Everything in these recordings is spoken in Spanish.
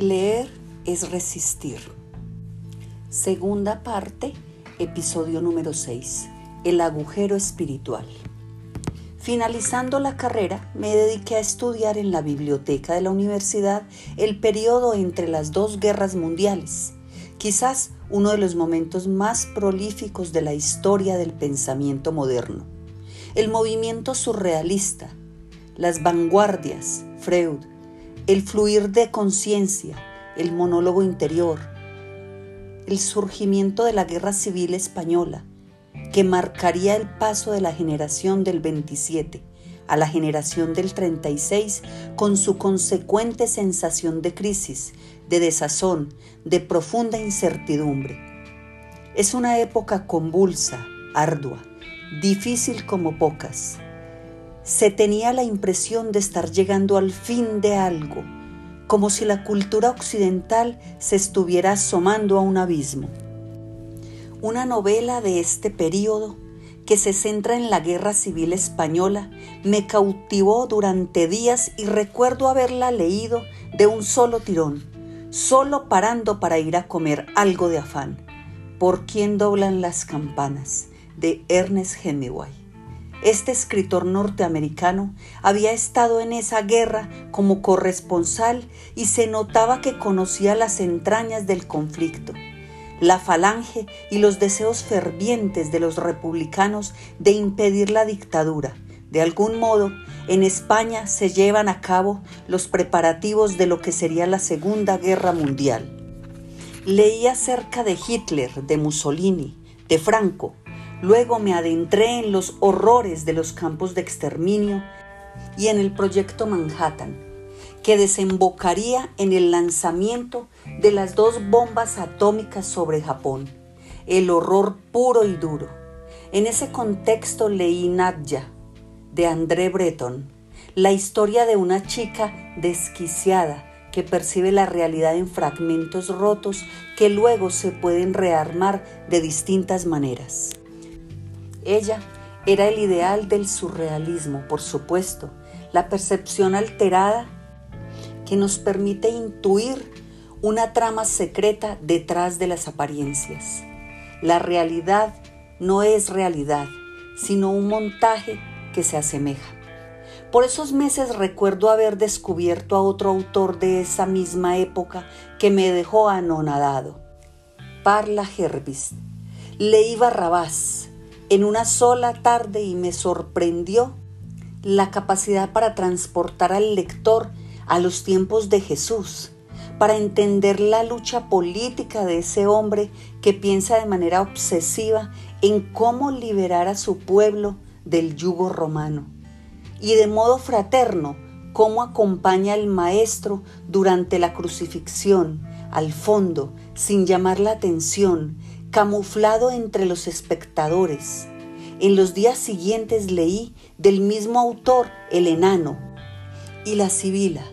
Leer es resistir. Segunda parte, episodio número 6. El agujero espiritual. Finalizando la carrera, me dediqué a estudiar en la biblioteca de la universidad el periodo entre las dos guerras mundiales, quizás uno de los momentos más prolíficos de la historia del pensamiento moderno. El movimiento surrealista, las vanguardias, Freud, el fluir de conciencia, el monólogo interior, el surgimiento de la Guerra Civil Española, que marcaría el paso de la generación del 27 a la generación del 36 con su consecuente sensación de crisis, de desazón, de profunda incertidumbre. Es una época convulsa, ardua, difícil como pocas se tenía la impresión de estar llegando al fin de algo, como si la cultura occidental se estuviera asomando a un abismo. Una novela de este periodo, que se centra en la Guerra Civil Española, me cautivó durante días y recuerdo haberla leído de un solo tirón, solo parando para ir a comer algo de afán. ¿Por quién doblan las campanas? de Ernest Hemingway. Este escritor norteamericano había estado en esa guerra como corresponsal y se notaba que conocía las entrañas del conflicto, la falange y los deseos fervientes de los republicanos de impedir la dictadura. De algún modo, en España se llevan a cabo los preparativos de lo que sería la Segunda Guerra Mundial. Leí acerca de Hitler, de Mussolini, de Franco, Luego me adentré en los horrores de los campos de exterminio y en el proyecto Manhattan, que desembocaría en el lanzamiento de las dos bombas atómicas sobre Japón, el horror puro y duro. En ese contexto leí Nadja, de André Breton, la historia de una chica desquiciada que percibe la realidad en fragmentos rotos que luego se pueden rearmar de distintas maneras. Ella era el ideal del surrealismo, por supuesto, la percepción alterada que nos permite intuir una trama secreta detrás de las apariencias. La realidad no es realidad, sino un montaje que se asemeja. Por esos meses recuerdo haber descubierto a otro autor de esa misma época que me dejó anonadado. Parla Herbis. Leí Barrabás, en una sola tarde y me sorprendió la capacidad para transportar al lector a los tiempos de Jesús, para entender la lucha política de ese hombre que piensa de manera obsesiva en cómo liberar a su pueblo del yugo romano. Y de modo fraterno, cómo acompaña al Maestro durante la crucifixión, al fondo, sin llamar la atención, camuflado entre los espectadores. En los días siguientes leí del mismo autor El enano y La Sibila.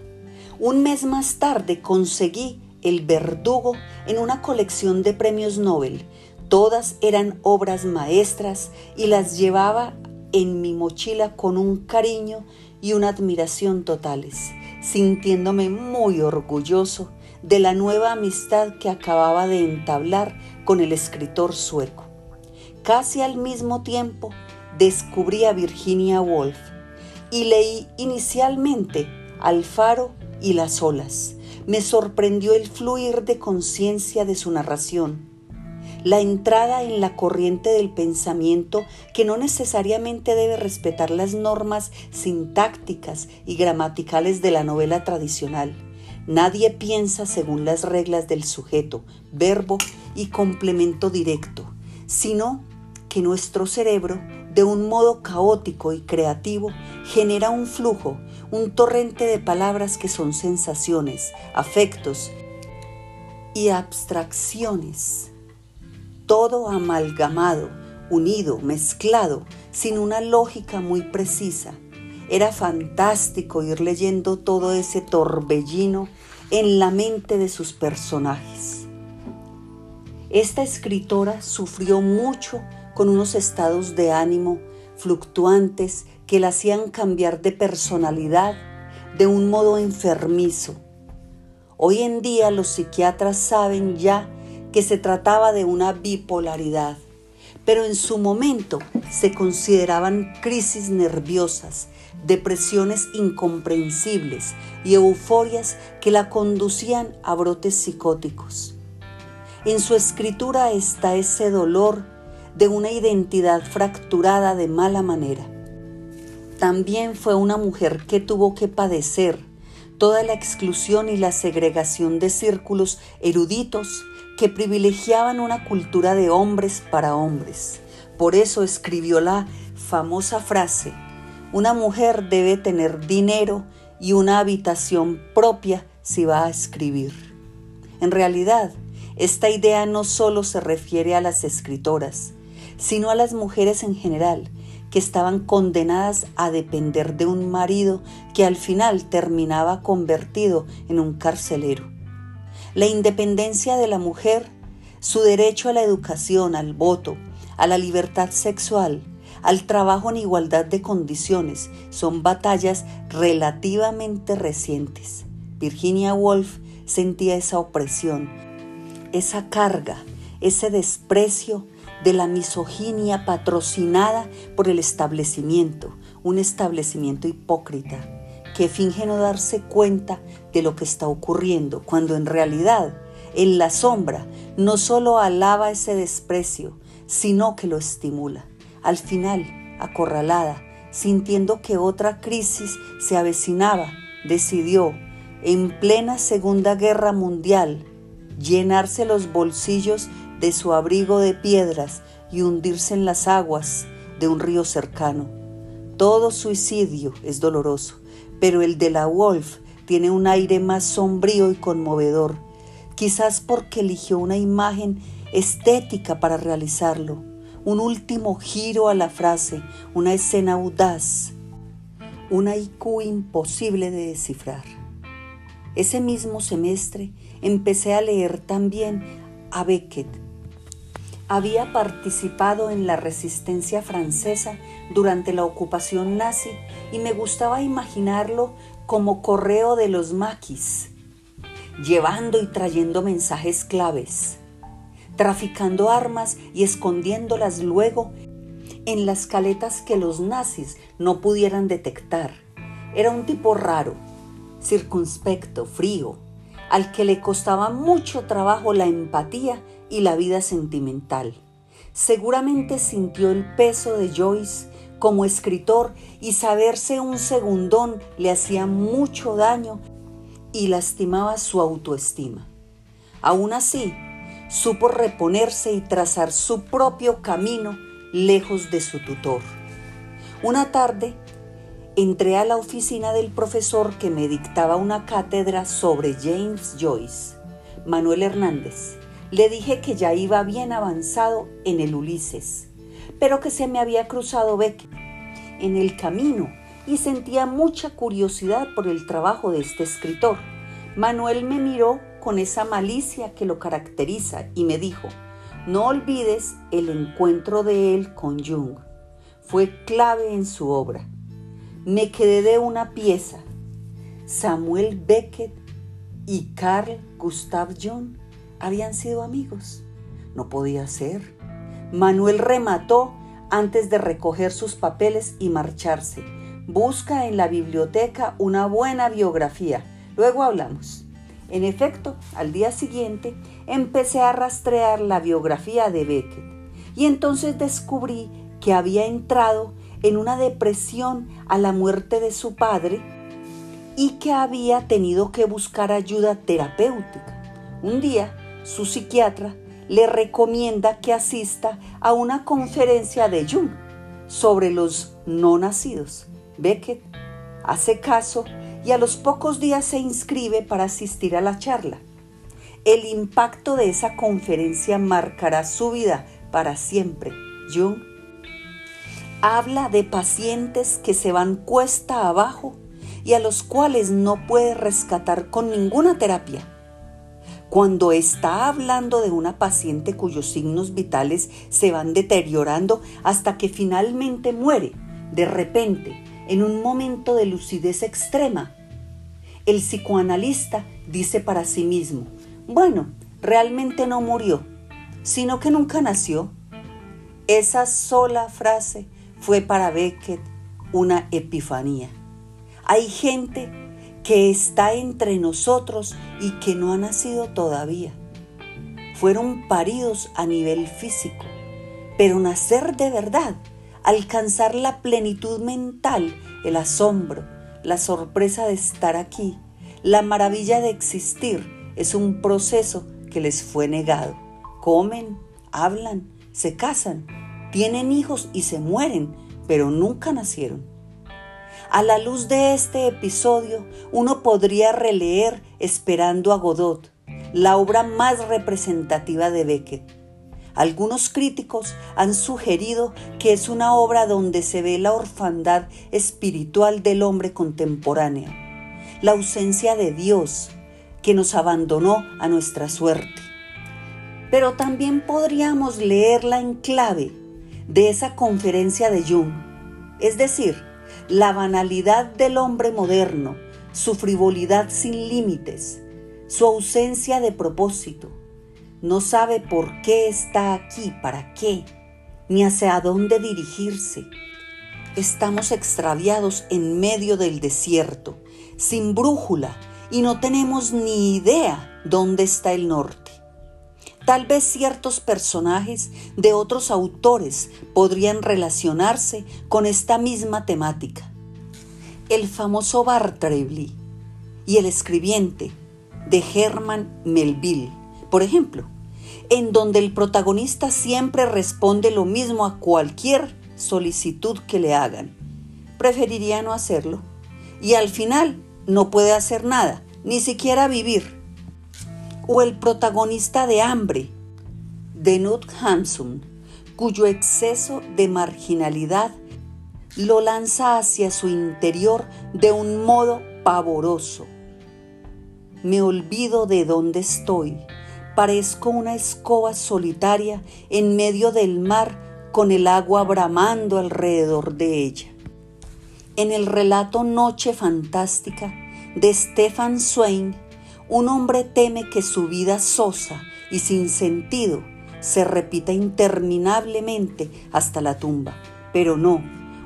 Un mes más tarde conseguí El verdugo en una colección de premios Nobel. Todas eran obras maestras y las llevaba en mi mochila con un cariño y una admiración totales, sintiéndome muy orgulloso de la nueva amistad que acababa de entablar con el escritor sueco. Casi al mismo tiempo descubrí a Virginia Woolf y leí inicialmente Alfaro y las olas. Me sorprendió el fluir de conciencia de su narración, la entrada en la corriente del pensamiento que no necesariamente debe respetar las normas sintácticas y gramaticales de la novela tradicional. Nadie piensa según las reglas del sujeto, verbo y complemento directo, sino que nuestro cerebro, de un modo caótico y creativo, genera un flujo, un torrente de palabras que son sensaciones, afectos y abstracciones. Todo amalgamado, unido, mezclado, sin una lógica muy precisa. Era fantástico ir leyendo todo ese torbellino en la mente de sus personajes. Esta escritora sufrió mucho con unos estados de ánimo fluctuantes que la hacían cambiar de personalidad de un modo enfermizo. Hoy en día los psiquiatras saben ya que se trataba de una bipolaridad, pero en su momento se consideraban crisis nerviosas, depresiones incomprensibles y euforias que la conducían a brotes psicóticos. En su escritura está ese dolor de una identidad fracturada de mala manera. También fue una mujer que tuvo que padecer toda la exclusión y la segregación de círculos eruditos que privilegiaban una cultura de hombres para hombres. Por eso escribió la famosa frase, una mujer debe tener dinero y una habitación propia si va a escribir. En realidad, esta idea no solo se refiere a las escritoras, sino a las mujeres en general, que estaban condenadas a depender de un marido que al final terminaba convertido en un carcelero. La independencia de la mujer, su derecho a la educación, al voto, a la libertad sexual, al trabajo en igualdad de condiciones, son batallas relativamente recientes. Virginia Woolf sentía esa opresión, esa carga, ese desprecio de la misoginia patrocinada por el establecimiento, un establecimiento hipócrita que finge no darse cuenta de lo que está ocurriendo, cuando en realidad, en la sombra, no solo alaba ese desprecio, sino que lo estimula. Al final, acorralada, sintiendo que otra crisis se avecinaba, decidió, en plena Segunda Guerra Mundial, llenarse los bolsillos de su abrigo de piedras y hundirse en las aguas de un río cercano. Todo suicidio es doloroso, pero el de la Wolf tiene un aire más sombrío y conmovedor, quizás porque eligió una imagen estética para realizarlo, un último giro a la frase, una escena audaz, una IQ imposible de descifrar. Ese mismo semestre empecé a leer también a Beckett había participado en la resistencia francesa durante la ocupación nazi y me gustaba imaginarlo como correo de los maquis, llevando y trayendo mensajes claves, traficando armas y escondiéndolas luego en las caletas que los nazis no pudieran detectar. Era un tipo raro, circunspecto, frío, al que le costaba mucho trabajo la empatía y la vida sentimental. Seguramente sintió el peso de Joyce como escritor y saberse un segundón le hacía mucho daño y lastimaba su autoestima. Aún así, supo reponerse y trazar su propio camino lejos de su tutor. Una tarde, entré a la oficina del profesor que me dictaba una cátedra sobre James Joyce, Manuel Hernández, le dije que ya iba bien avanzado en el Ulises, pero que se me había cruzado Beck en el camino y sentía mucha curiosidad por el trabajo de este escritor. Manuel me miró con esa malicia que lo caracteriza y me dijo, no olvides el encuentro de él con Jung. Fue clave en su obra. Me quedé de una pieza. Samuel Beckett y Carl Gustav Jung habían sido amigos. No podía ser. Manuel remató antes de recoger sus papeles y marcharse. Busca en la biblioteca una buena biografía. Luego hablamos. En efecto, al día siguiente empecé a rastrear la biografía de Beckett y entonces descubrí que había entrado en una depresión a la muerte de su padre y que había tenido que buscar ayuda terapéutica. Un día su psiquiatra le recomienda que asista a una conferencia de Jung sobre los no nacidos. Beckett hace caso y a los pocos días se inscribe para asistir a la charla. El impacto de esa conferencia marcará su vida para siempre. Jung habla de pacientes que se van cuesta abajo y a los cuales no puede rescatar con ninguna terapia cuando está hablando de una paciente cuyos signos vitales se van deteriorando hasta que finalmente muere, de repente, en un momento de lucidez extrema, el psicoanalista dice para sí mismo, bueno, realmente no murió, sino que nunca nació. Esa sola frase fue para Beckett una epifanía. Hay gente que está entre nosotros y que no ha nacido todavía. Fueron paridos a nivel físico, pero nacer de verdad, alcanzar la plenitud mental, el asombro, la sorpresa de estar aquí, la maravilla de existir, es un proceso que les fue negado. Comen, hablan, se casan, tienen hijos y se mueren, pero nunca nacieron. A la luz de este episodio, uno podría releer Esperando a Godot, la obra más representativa de Beckett. Algunos críticos han sugerido que es una obra donde se ve la orfandad espiritual del hombre contemporáneo, la ausencia de Dios que nos abandonó a nuestra suerte. Pero también podríamos leerla en clave de esa conferencia de Jung, es decir, la banalidad del hombre moderno, su frivolidad sin límites, su ausencia de propósito. No sabe por qué está aquí, para qué, ni hacia dónde dirigirse. Estamos extraviados en medio del desierto, sin brújula, y no tenemos ni idea dónde está el norte. Tal vez ciertos personajes de otros autores podrían relacionarse con esta misma temática. El famoso Bartleby y el escribiente de Herman Melville, por ejemplo, en donde el protagonista siempre responde lo mismo a cualquier solicitud que le hagan. Preferiría no hacerlo y al final no puede hacer nada, ni siquiera vivir o el protagonista de Hambre, de Nut Hanson, cuyo exceso de marginalidad lo lanza hacia su interior de un modo pavoroso. Me olvido de dónde estoy, parezco una escoba solitaria en medio del mar con el agua bramando alrededor de ella. En el relato Noche Fantástica de Stefan Swain, un hombre teme que su vida sosa y sin sentido se repita interminablemente hasta la tumba. Pero no,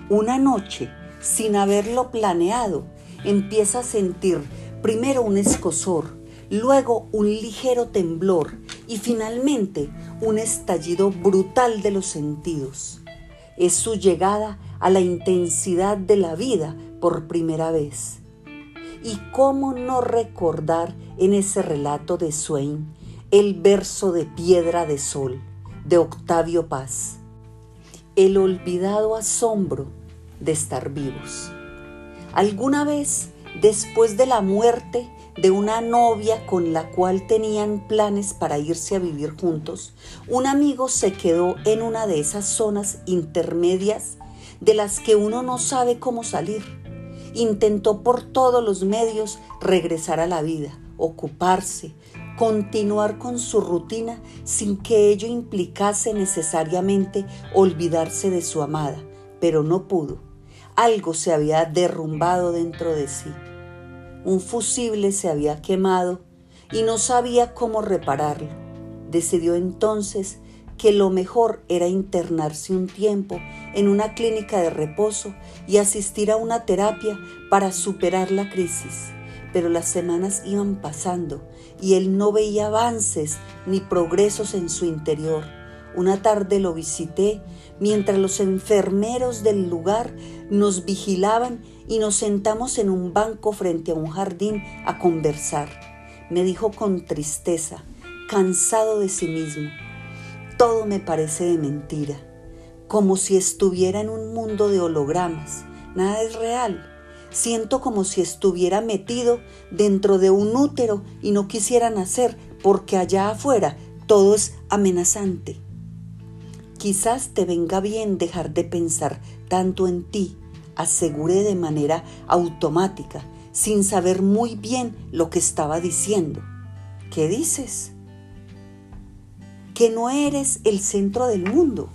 una noche, sin haberlo planeado, empieza a sentir primero un escosor, luego un ligero temblor y finalmente un estallido brutal de los sentidos. Es su llegada a la intensidad de la vida por primera vez. ¿Y cómo no recordar en ese relato de Swain el verso de Piedra de Sol de Octavio Paz? El olvidado asombro de estar vivos. ¿Alguna vez, después de la muerte de una novia con la cual tenían planes para irse a vivir juntos, un amigo se quedó en una de esas zonas intermedias de las que uno no sabe cómo salir? intentó por todos los medios regresar a la vida, ocuparse, continuar con su rutina sin que ello implicase necesariamente olvidarse de su amada, pero no pudo. Algo se había derrumbado dentro de sí. Un fusible se había quemado y no sabía cómo repararlo. Decidió entonces que lo mejor era internarse un tiempo en una clínica de reposo y asistir a una terapia para superar la crisis. Pero las semanas iban pasando y él no veía avances ni progresos en su interior. Una tarde lo visité mientras los enfermeros del lugar nos vigilaban y nos sentamos en un banco frente a un jardín a conversar. Me dijo con tristeza, cansado de sí mismo, todo me parece de mentira, como si estuviera en un mundo de hologramas. Nada es real. Siento como si estuviera metido dentro de un útero y no quisiera nacer porque allá afuera todo es amenazante. Quizás te venga bien dejar de pensar tanto en ti, aseguré de manera automática, sin saber muy bien lo que estaba diciendo. ¿Qué dices? que no eres el centro del mundo,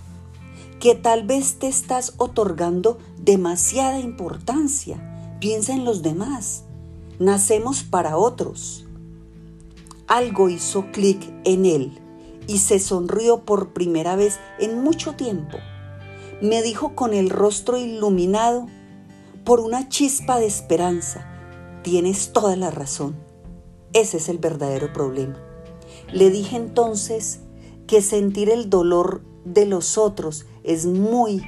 que tal vez te estás otorgando demasiada importancia. Piensa en los demás. Nacemos para otros. Algo hizo clic en él y se sonrió por primera vez en mucho tiempo. Me dijo con el rostro iluminado por una chispa de esperanza, tienes toda la razón. Ese es el verdadero problema. Le dije entonces que sentir el dolor de los otros es muy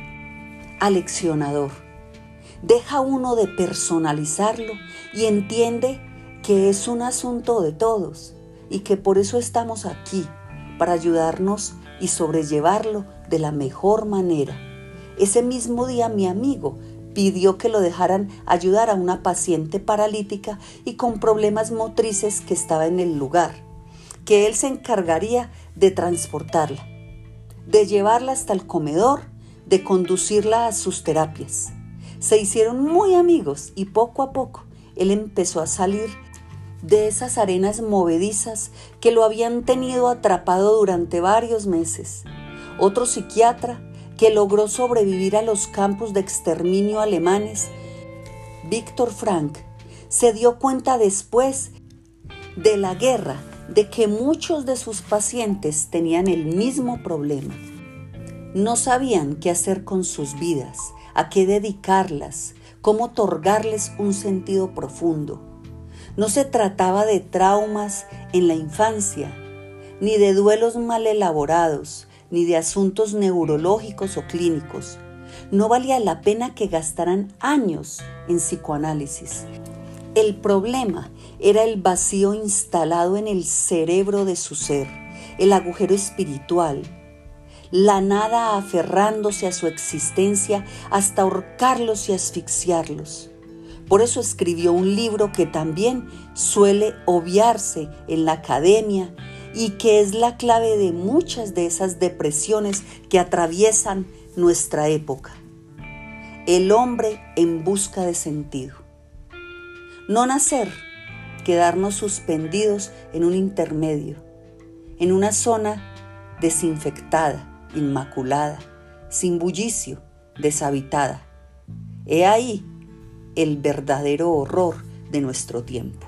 aleccionador. Deja uno de personalizarlo y entiende que es un asunto de todos y que por eso estamos aquí, para ayudarnos y sobrellevarlo de la mejor manera. Ese mismo día mi amigo pidió que lo dejaran ayudar a una paciente paralítica y con problemas motrices que estaba en el lugar, que él se encargaría de transportarla, de llevarla hasta el comedor, de conducirla a sus terapias. Se hicieron muy amigos y poco a poco él empezó a salir de esas arenas movedizas que lo habían tenido atrapado durante varios meses. Otro psiquiatra que logró sobrevivir a los campos de exterminio alemanes, Víctor Frank, se dio cuenta después de la guerra de que muchos de sus pacientes tenían el mismo problema. No sabían qué hacer con sus vidas, a qué dedicarlas, cómo otorgarles un sentido profundo. No se trataba de traumas en la infancia, ni de duelos mal elaborados, ni de asuntos neurológicos o clínicos. No valía la pena que gastaran años en psicoanálisis. El problema era el vacío instalado en el cerebro de su ser, el agujero espiritual, la nada aferrándose a su existencia hasta ahorcarlos y asfixiarlos. Por eso escribió un libro que también suele obviarse en la academia y que es la clave de muchas de esas depresiones que atraviesan nuestra época. El hombre en busca de sentido. No nacer, quedarnos suspendidos en un intermedio, en una zona desinfectada, inmaculada, sin bullicio, deshabitada. He ahí el verdadero horror de nuestro tiempo.